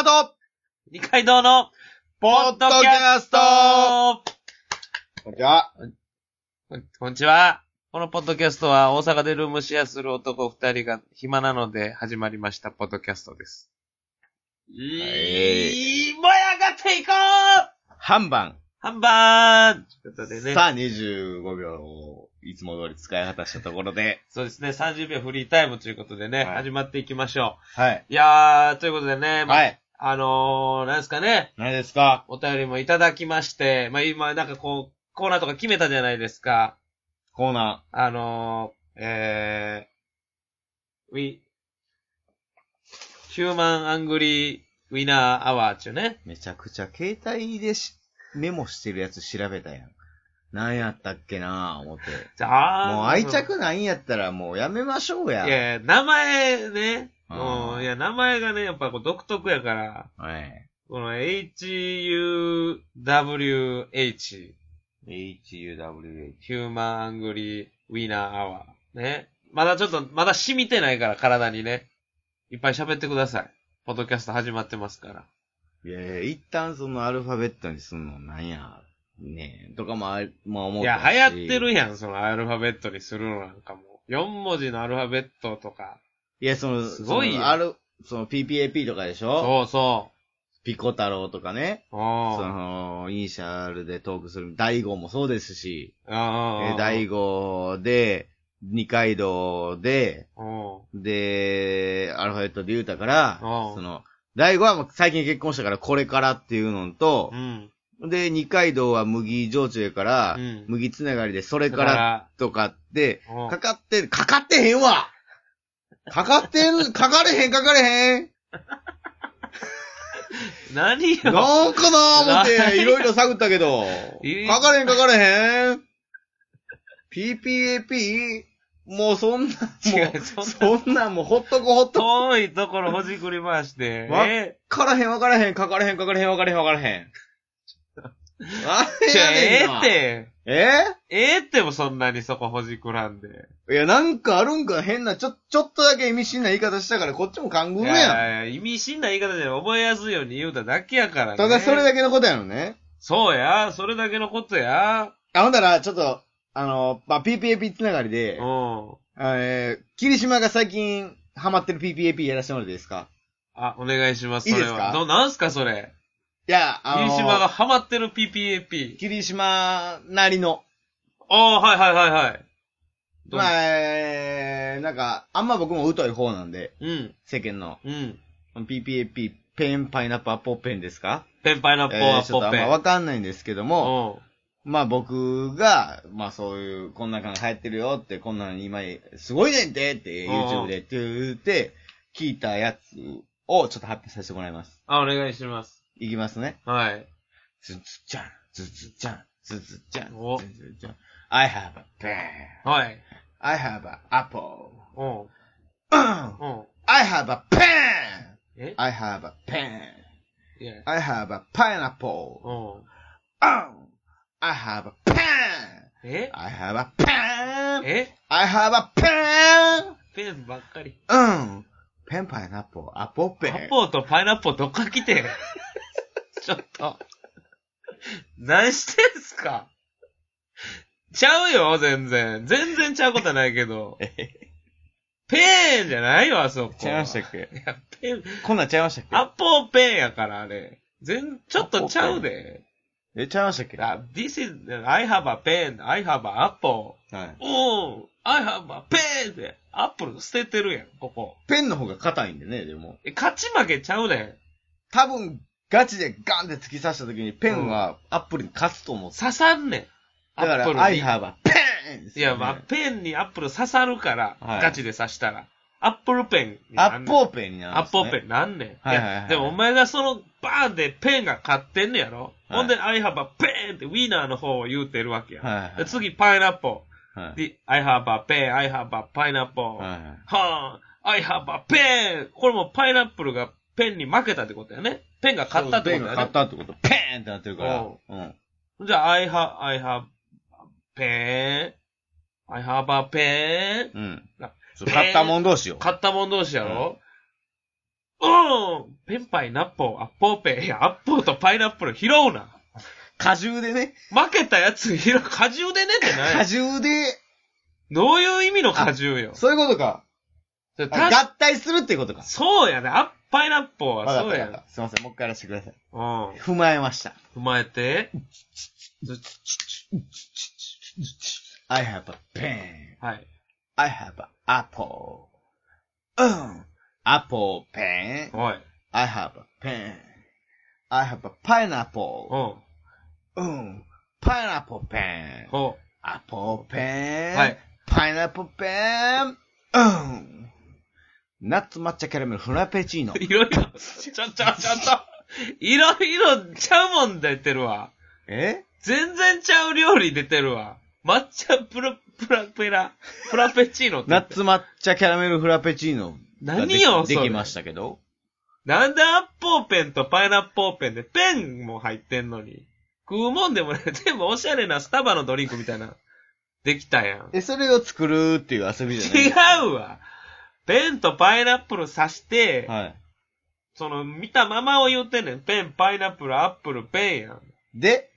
島と、二階堂の、ポッドキャストこんにちは。こんにちは。このポッドキャストは大阪でルームシェアする男二人が暇なので始まりましたポッドキャストです。いい、燃え上がっていこう半番。ハンバーンということでね。さあ、25秒をいつも通り使い果たしたところで。そうですね、30秒フリータイムということでね、はい始まっていきましょはい。う。いやー、ということでね、まあはい。あのー、なんですかね、何ですか？お便りもいただきまして、まあ今なんかこう、コーナーとか決めたじゃないですか。コーナあのー、えー、ウィ、ヒューマンアングリーウィナーアワーっちゅうね。ー。めちゃくちゃ携帯でしメモしてるやつ調べたやん。何やったっけなぁ、思って。じゃあもう愛着ないんやったらもうやめましょうやいや、名前ね。うん、いや、名前がね、やっぱこう独特やから、はい。この HUWH、HUWH。ヒューマンアングリーウィナーアワー。ね。まだちょっと、まだ染みてないから、体にね。いっぱい喋ってください。ポッドキャスト始まってますから。いやいや、一旦そのアルファベットにすんのなんや、ねえ、とかもあ、まあ思っいや、流行ってるやん、そのアルファベットにするのなんかもう。4文字のアルファベットとか。いや、その、すごいよ。そのある、その PPAP とかでしょ？そうそピコ太郎とかね。う。その、イニシャルでトークする、大悟もそうですし、あえー大悟で、二階堂で、おで、アルファベットで言うたから、うん。その、大悟はもう最近結婚したからこれからっていうのとう、ん。で、二階堂は麦焼酎やから、うん。麦つながりでそれだからとかって、うん。かかって、かかってへんわかかってん、かかれへん、かかれへん。何よ。なんかな思って、いろいろ探ったけどかかれへん、かかれへん。PPAP? もうそんな、違もう、うそんなそんなもうほっとこほっとこ。遠いところほじくり回して。わえからへん、わからへん、かかれへん、かかれへん、わからへん、わからへん。あー、れやねんなって。えええってもそんなにそこほじくらんで。いや、なんかあるんか変な、ちょ、ちょっとだけ意味深な言い方したから、こっちも勘ぐいるやん。やいや、意味深な言い方で覚えやすいように言うただけやからね。ただそれだけのことやのね。そうや、それだけのことや。あ、ほんだら、ちょっと、あの、まあ、PPAP つながりでう、ん。えー、霧島が最近ハマってる PPAP やらせてもらっていいですか？あ、お願いします。いいですか？それはどなんすか、それ？いや、あの霧島がハマってる PPAP。霧島なりの、ああ、はいはいはいはい。どまあ、えー、なんか、あんま僕も疎い方なんで、うん、世間の、うん。PPAP、ペン、パイナップル、アポペンですか？ペンパイナップルえー、はちょっとあんまポッペン。わかんないんですけども、うん。まあ僕が、まあそういう、こんな感じ流行ってるよって、こんなん今、すごいねんてって、うん YouTube でって言って、聞いたやつをちょっと発表させてもらいます。あ、お願いします。いきますね。はい。ずずちゃん、ずずちゃん、ずずちゃん、おずずちゃん。I have a pen. はい。I have a apple. うん。うんうん。I have a pen. え I have a pen. いや。I have a pineapple. うん。Um, I have a pen. え I have a pen. え I have a pen. ペンばっかり。うん。ペンパイナップル、アポペン。アポーとパイナップルどっから来てん？ちょっと。何してんすか？ちゃうよ、全然。全然ちゃうことはないけど。ペンじゃないよ、あそこ。ちゃいましたっけ？いや、ペン、こんなんちゃいましたっけ？アポーペンやから、あれ。全、ちょっとちゃうで。え、ちゃいましたっけ？あ This is, I have a pen, I have a apple. はい。おー、I have a pen って、アップル捨ててるやん、ここ。ペンの方が硬いんでね、でも。え、勝ち負けちゃうねん。多分、ガチでガンって突き刺した時にペンはアップルに勝つと思う。刺さんねん。だから、アップルに I have a pen! いや、まあ、ペンにアップル刺さるから、はいガチで刺したら。アップルペンにアなんねん。ッポーペンになるんです、ね。アッポーペンなんねん。はいはいはいやでもお前がそのバーンでペンが勝ってんねやろ、はいほんで、I have a pen ってウィーナーの方を言うてるわけや。はいはいはいで次、パイナップル。はい。で、I have a pen, I have a pineapple. はいはいはあ、I have a pen! これもパイナップルがペンに負けたってことやね。ペンが勝ったってことペンが勝やね。ったってこと。ペーンってなってるから。ううん。じゃあ、I have, I have a pen, I have a pen. うんな。そう買ったもん同士よ。買ったもん同士やろ、うんペンパイナッポー、アッポーペン。いや、アッポーとパイナップル拾うな。果汁でね。負けたやつ拾う。果汁でねって果ない汁で、どういう意味の果汁よ？そういうことか。合体するっていうことか。そうやね。アッパイナッポーはそうやん。ったわかった。すいません、もう一回やらせてください。うん。踏まえました。踏まえて。I have a pen. はい。I have apple. うん。apple pen. おい。I have a pen. I have a pineapple. うん。うん。pineapple pen. ほ apple pen. はい。pineapple pen. うん。ナッツ抹茶キャラメルフラペチーノう。。いろいろ、ちょ、ちょ、ちょっと。いろいろちゃうもん出てるわ。え全然ちゃう料理出てるわ。抹茶プラ、プラペラ、プラペチーノって。ナッツ抹茶キャラメルフラペチーノがで何よそれできましたけど。なんでアッポーペンとパイナッポーペンでペンも入ってんのに。食うもんでもね、全部おしゃれなスタバのドリンクみたいな。できたやん。え、それを作るっていう遊びじゃない違うわ。ペンとパイナップル刺して、はい。その、見たままを言ってんねん。ペン、パイナップル、アップル、ペンやん。で、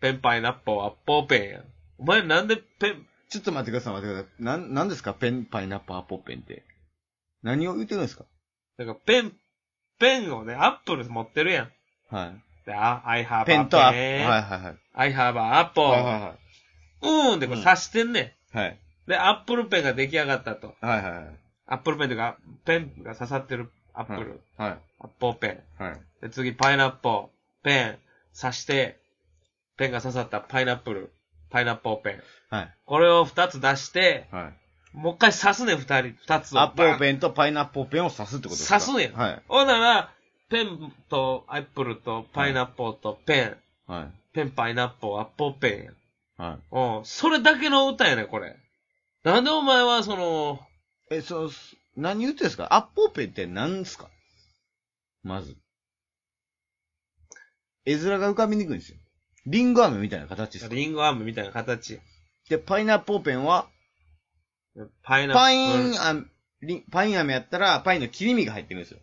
ペン、パイナッポー、アッポーペンやん。お前なんでペン、ちょっと待ってください、待ってください。なん、なんですか？ペン、パイナップル、アポペンって。何を言ってるんですか？だからペン、ペンをね、アップル持ってるやん。はい。で、あ I have ペンとアップ.はいはいはい。I have a apple. はいはいはうーんでこれ刺してんねん。い。はい。で、アップルペンが出来上がったと。はいはいはい。アップルペンというか、ペンが刺さってるアップル。はい。アッポーペン。はい。で、次、パイナッポー、ペン、刺して、ペンが刺さったパイナップル、パイナッポーペン。はい。これを二つ出して、はい。もう一回刺すねん、二人、二つを。アッポーン。ペンとパイナップルペンを刺すってことですか？刺すねんはい。ほんなら、ペンとアップルとパイナッポーとペン、はい。ペン、パイナッポー、アッポーペンやん。はい。うん。それだけの歌やねん、これ。なんでお前は、その、え、そう、何言ってんですか？アッポーペンって何ですか？まず。絵面が浮かびにくいんですよ。リンゴ飴みたいな形です。リンゴアームみたいな形。で、パイナップルペンは、パイナップル。パインアメ、リンパイン飴やったら、パインの切り身が入ってるんですよ。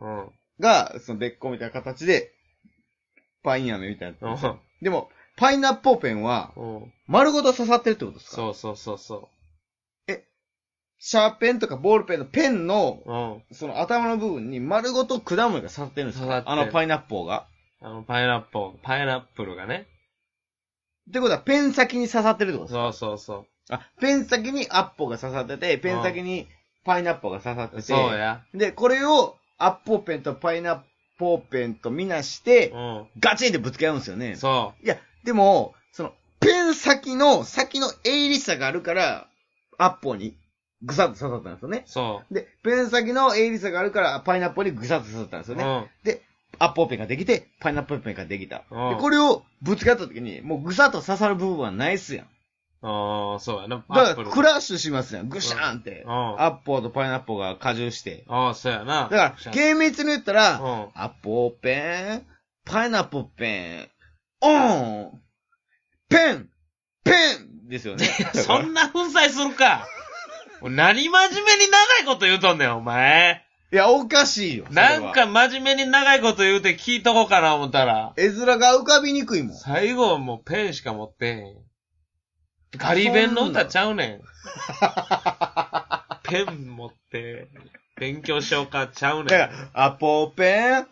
うん。が、そのべっこみたいな形で、パイン飴みたいな。うん。でも、パイナップルペンは、うん。丸ごと刺さってるってことですか？そうそうそうそシャーペンとかボールペンのペンの、う。うん。その頭の部分に丸ごと果物が刺さってるんです刺さってるかあのパイナップルが。あの、パイナップル、パイナップルがね。ってことは、ペン先に刺さってるってことですか？そうそうそあ、ペン先にアッポーが刺さってて、ペン先にパイナップルが刺さってう。て、そうや。で、これをアッポーペンとパイナップルペンとみなして、うガチンってぶつけ合うんですよねん。。そいや、でも、その、ペン先の、先の鋭利さがあるから、アッポーにぐさっと刺さったんですよねう。。そで、ペン先の鋭利さがあるから、パイナップルにぐさっと刺さったんですう。よね。うん。で、アッポーペンができて、パイナップルペンができた。うんで、これをぶつけ合った時に、もうぐさっと刺さる部分はないっすやん。ああ、そうやな。だから、クラッシュしますやん。ぐしゃーんって。うん。アッポーとパイナップルが荷重して。ああ、そうやな。だから、厳密に言ったら、うん。アッポーペン、パイナップルペン、オン、ペン、ペンですよね。そんな粉砕するか。何真面目に長いこと言うとんねん、お前。いや、おかしいよ。それはなん、か真面目に長いこと言うて聞いとこうかな思ったら、絵面が浮かびにくいもん。最後もうペンしか持ってへん。ガリ弁の歌ちゃうねん。ペン持って、勉強しようかちゃうねん。だから、アポーペン、うん。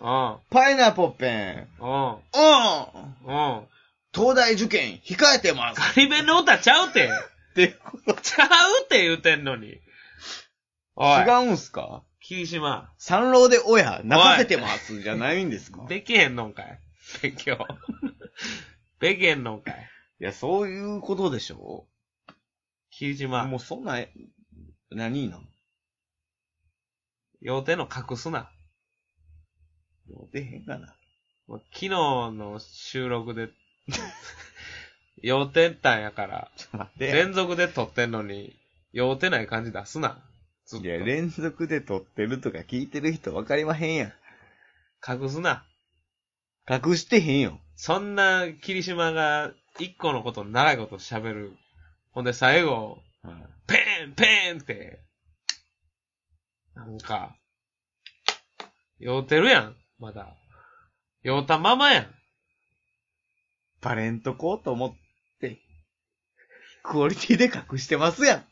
パイナップルペン、うん。オン、うん。東大受験控えてます。ガリ弁の歌ちゃうて。ってことちゃうって言うてんのに。おい。違うんすか？霧島。三郎で親、泣かせてますじゃないんですか？できへんのんかい勉強。できへんのんかいいや、そういうことでしょ？霧島。もうそんな、何なの要点の隠すな。もう出へんかな。昨日の収録で、要点ったんやから。連続で撮ってんのに、要点ない感じ出すな。ずっと。いや、連続で撮ってるとか聞いてる人分かりまへんやん。隠すな。隠してへんよ。そんな霧島が一個のこと長いこと喋る。ほんで最後、ペンペンって、なんか、酔うてるやん。まだ。酔うたままやん。バレンとこうと思って、クオリティで隠してますやん。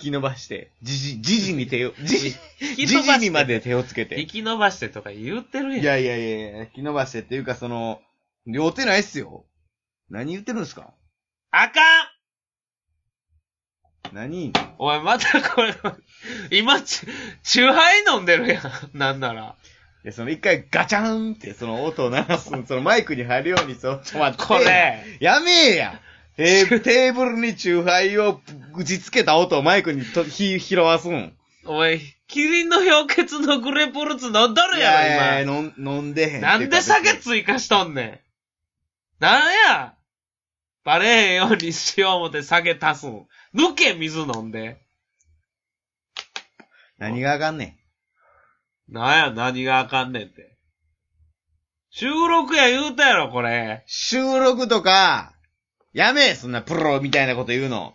引き伸ばして、じじ、じじに手を、じじ、じ。じにまで手をつけ引て。き伸ばしてとか言ってるやん。いやいやいやいや、引き伸ばしてっていうかその、両手ないっすよ。何言ってるんですか？あかん何？お前またこれ、今、ち、チューハイ飲んでるやん。なんなら。いや、その一回ガチャンってその音を鳴らす、そのマイクに入るように、そう、ちょ、待って。これ、やめえやテーテーブルにチューハイを打ちつけた音をマイクにとひ拾わすん。お前、キリンの氷結のグレープフルーツ飲んどるいやいやろ、や飲ん飲んでへん。なんで酒追加しとんねん。なんやバレへんようにしよう思って酒足すん。抜け、水飲んで。何があかんねん。なんや、何があかんねんって。収録や言うたやろ、これ。収録とか、やめえ、そんなプロみたいなこと言うの。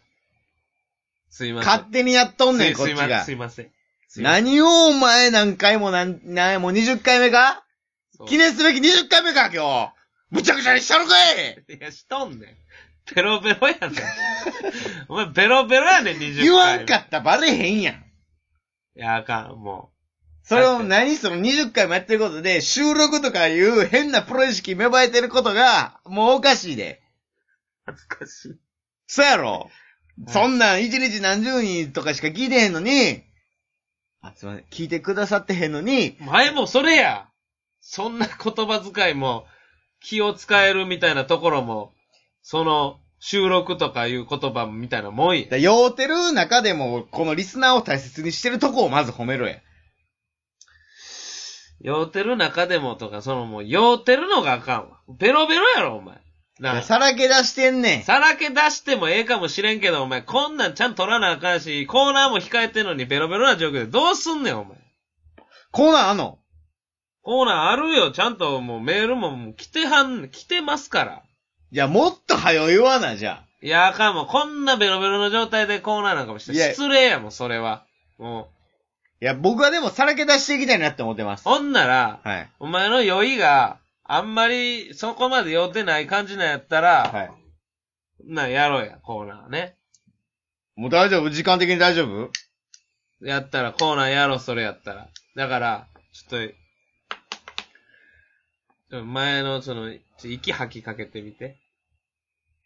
すいません。勝手にやっとんねん、こっちがすい。ません。すいません何をお前何回もなん、なんもう20回目か？記念すべき20回目か、今日。むちゃくちゃにしたのかいいや、しとんねん。ベロベロやねん。お前ベロベロやねん、20回。言わんかったらバレへんやん。いや、あかん、もそれを何その20回もやってることで、収録とかいう変なプロ意識芽生えてることが、もうおかしいで。う。恥ずかしい。そやろ、はいそんなん一日何十人とかしか聞いてへんのに、あ、すいません、聞いてくださってへんのに、前もそれや。そんな言葉遣いも、気を使えるみたいなところも、その、収録とかいう言葉みたいなもんや。だ酔うてる中でも、このリスナーを大切にしてるとこをまず褒めろや。酔うてる中でもとか、そのもう、酔うてるのがあかんわ。ベロベロやろ、お前。なあ。さらけ出してんねん。さらけ出してもええかもしれんけど、お前、こんなんちゃんと取らなあかんし、コーナーも控えてんのにベロベロな状況でどうすんねん、お前。コーナーあんの？コーナーあるよ、ちゃんともうメールももう来てはん、来てますから。いや、もっと早言わな、じゃあ。いや、あかんもん。こんなベロベロの状態でコーナーなんかもして失礼やもん、それは。もいや、僕はでもさらけ出していきたいなって思ってます。う。ほんなら、はい。お前の酔いがあんまりそこまで酔ってない感じなんやったら、はい。な、やろうや、コーナーね。もう大丈夫？時間的に大丈夫？やったら、コーナーやろう、それやったら。だから、ちょっと、前のその、息吐きかけてみて。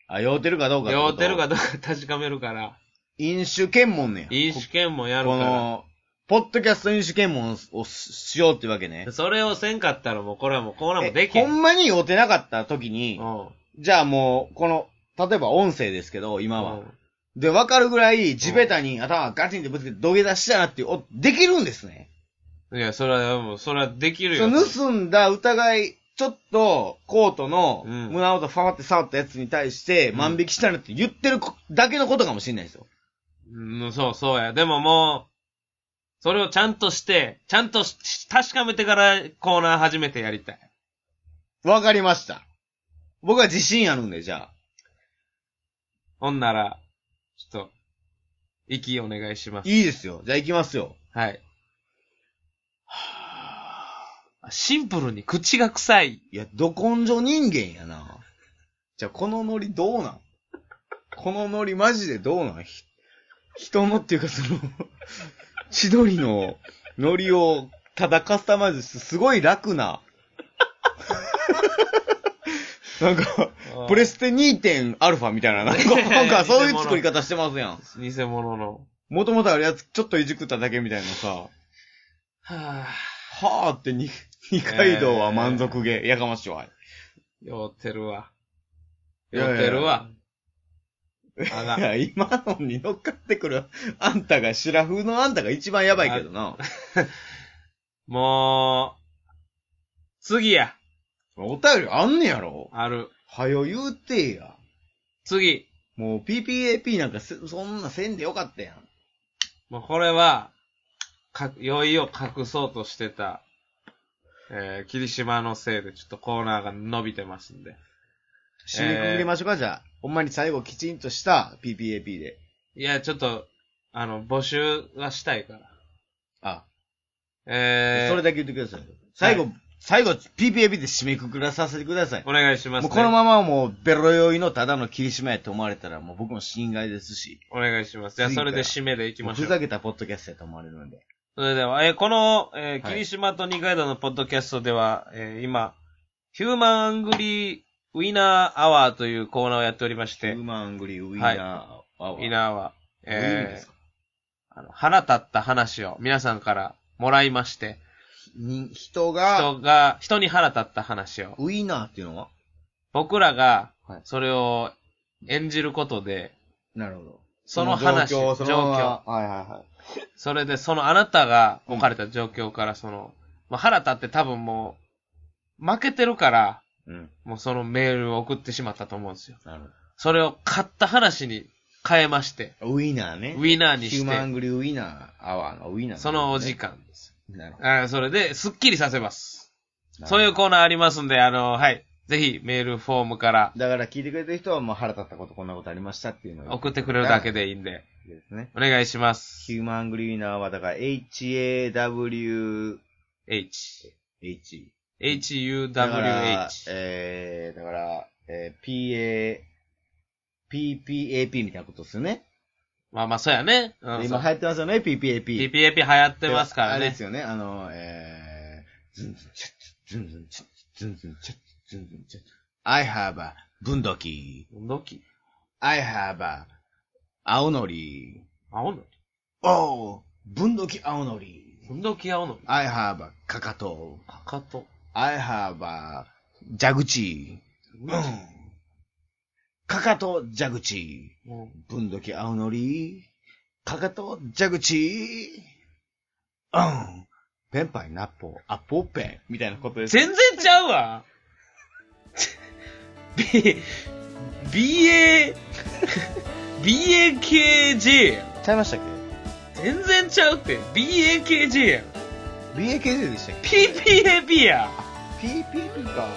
あ、酔うてるかどうか酔うてるかどうか確かめるから、飲酒検問ねや。飲酒検問やるこから。の、ポッドキャスト飲酒検問をししようってわけね。それをせんかったらもうこれはもうコーナーもできえへん。ほんまに酔うてなかった時に、うん。じゃあもう、この、例えば音声ですけど、今は。うんで、わかるぐらい地べたに頭ガチンってぶつけて土下座したなっておできるんですね。いや、それはもう、それはできるよ。盗んだ疑い、ちょっと、コートのうん胸元ファーって触ったやつに対して、うん万引きしたなって言ってるこだけのことかもしれないですよ。うん、そうそうや。でももう、それをちゃんとして、ちゃんとし確かめてからコーナー始めてやりたい。わかりました。僕は自信あるんで、じゃあ。ほんなら、ちょっと、息お願いします。いいですよ。じゃあ行きますよ。はい。シンプルに口が臭い。いや、ど根性人間やな。じゃあ、このノリどうなん？このノリマジでどうなん？ひ人のっていうかその、千鳥のノリをただカスタマイズしてすごい楽な。なんか、プレステ 2.α みたいな、なんか、なんかそういう作り方してますやん。偽物の。もともとあるやつちょっといじくっただけみたいなさ、はぁ、はーってに二階堂は満足げ、やかましいわ。酔ってるわ。酔ってるわ。あがいや、今のに乗っかってくる、あんたが、シラフのあんたが一番やばいけどな。もう、次や。お便りあんねやろある。はよ言うてや。次。もう PPAP なんかせそんなせんでよかったやん。もうこれは、か、酔いを隠そうとしてた、えー、霧島のせいでちょっとコーナーが伸びてますんで。締めくくりましょうか、じゃあ。ほんまに最後きちんとした PPAP で。いや、ちょっと、あの、募集はしたいから。あ、えー、それだけ言ってください。最後、は最後、PPAP で締めくくらさせてください。お願いします、ね。もうこのままもう、ベロ酔いのただの霧島やって思われたら、もう僕も心外ですし、お願いします。じゃあ、それで締めでいきましょう。ふざけたポッドキャストやと思われるので。それでは、えーこの、えーはい霧島と二階堂のポッドキャストでは、えー今、ヒューマンアングリーウィナーアワーというコーナーをやっておりまして、ヒューマングリーウィナーアワー。ウィナーアワー、えーあの腹立った話を皆さんからもらいまして、に人が、人が、人に腹立った話を、ウィナーっていうのは？僕らがはい、それを演じることで、なるほど。その話、状況、状況はいはいはそれで、そのあなたが置かれた状況から、その、まあ、腹立って多分もう、負けてるから、い。うん。もうそのメールを送ってしまったと思うんですよ。なるほそれを勝った話に変えまして、ど。ウィナーね。ウィナーにしヒューマンて、グリーウィナーアワーのウィナー、そのお時。間です。なるほあーそれで、スッキリさせます。ど。そういうコーナーありますんで、あの、はい。ぜひ、メールフォームからだから聞いてくれてる人はもう腹立ったことこんなことありましたっていうのを送ってくれるだけでいいんで、ですね。お願いします。ヒューマングリーナーはだから HAWH。H。だから H-U-W-H。えー、だから、えー、PA、PPAP みたいなことですよね。まあまあ、そうやね。うん、今流行ってますよね、PPAP。PPAP 流行ってますからねあれです。よね、あの、えー、ズンズンチャッズンズンチャッズンズンチャッズンズンチャッ I have a 分度器。どき I have a 青のり。青のり？Oh! 分度器青のり。どき青のり I have a かかと。かかと。I have a 蛇口。うん。かかと蛇口。うん分度器青のり。かかと蛇口。うん。ペンパイナッポー、アポペン。みたいなことです。全然ちゃうわ B、BA、BAKJ やん。ちゃいましたっ全然ちゃうって。BAKJ やん。け ?BAKJ でしたっけ？PPAP や。?PPP か。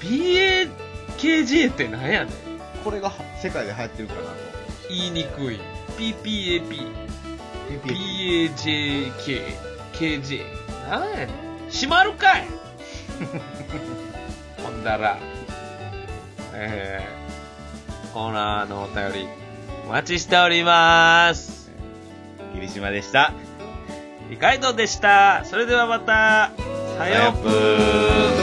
BAKJ って何やねん。これが世界で流行ってるかなと。言いにくい。PPAP、PPP。BAJK、KJ。何やねん。閉まるかい ほんだら、えー、コーナーのお便り、お待ちしております。霧島でした。リカイドでした。それではまた、さよう。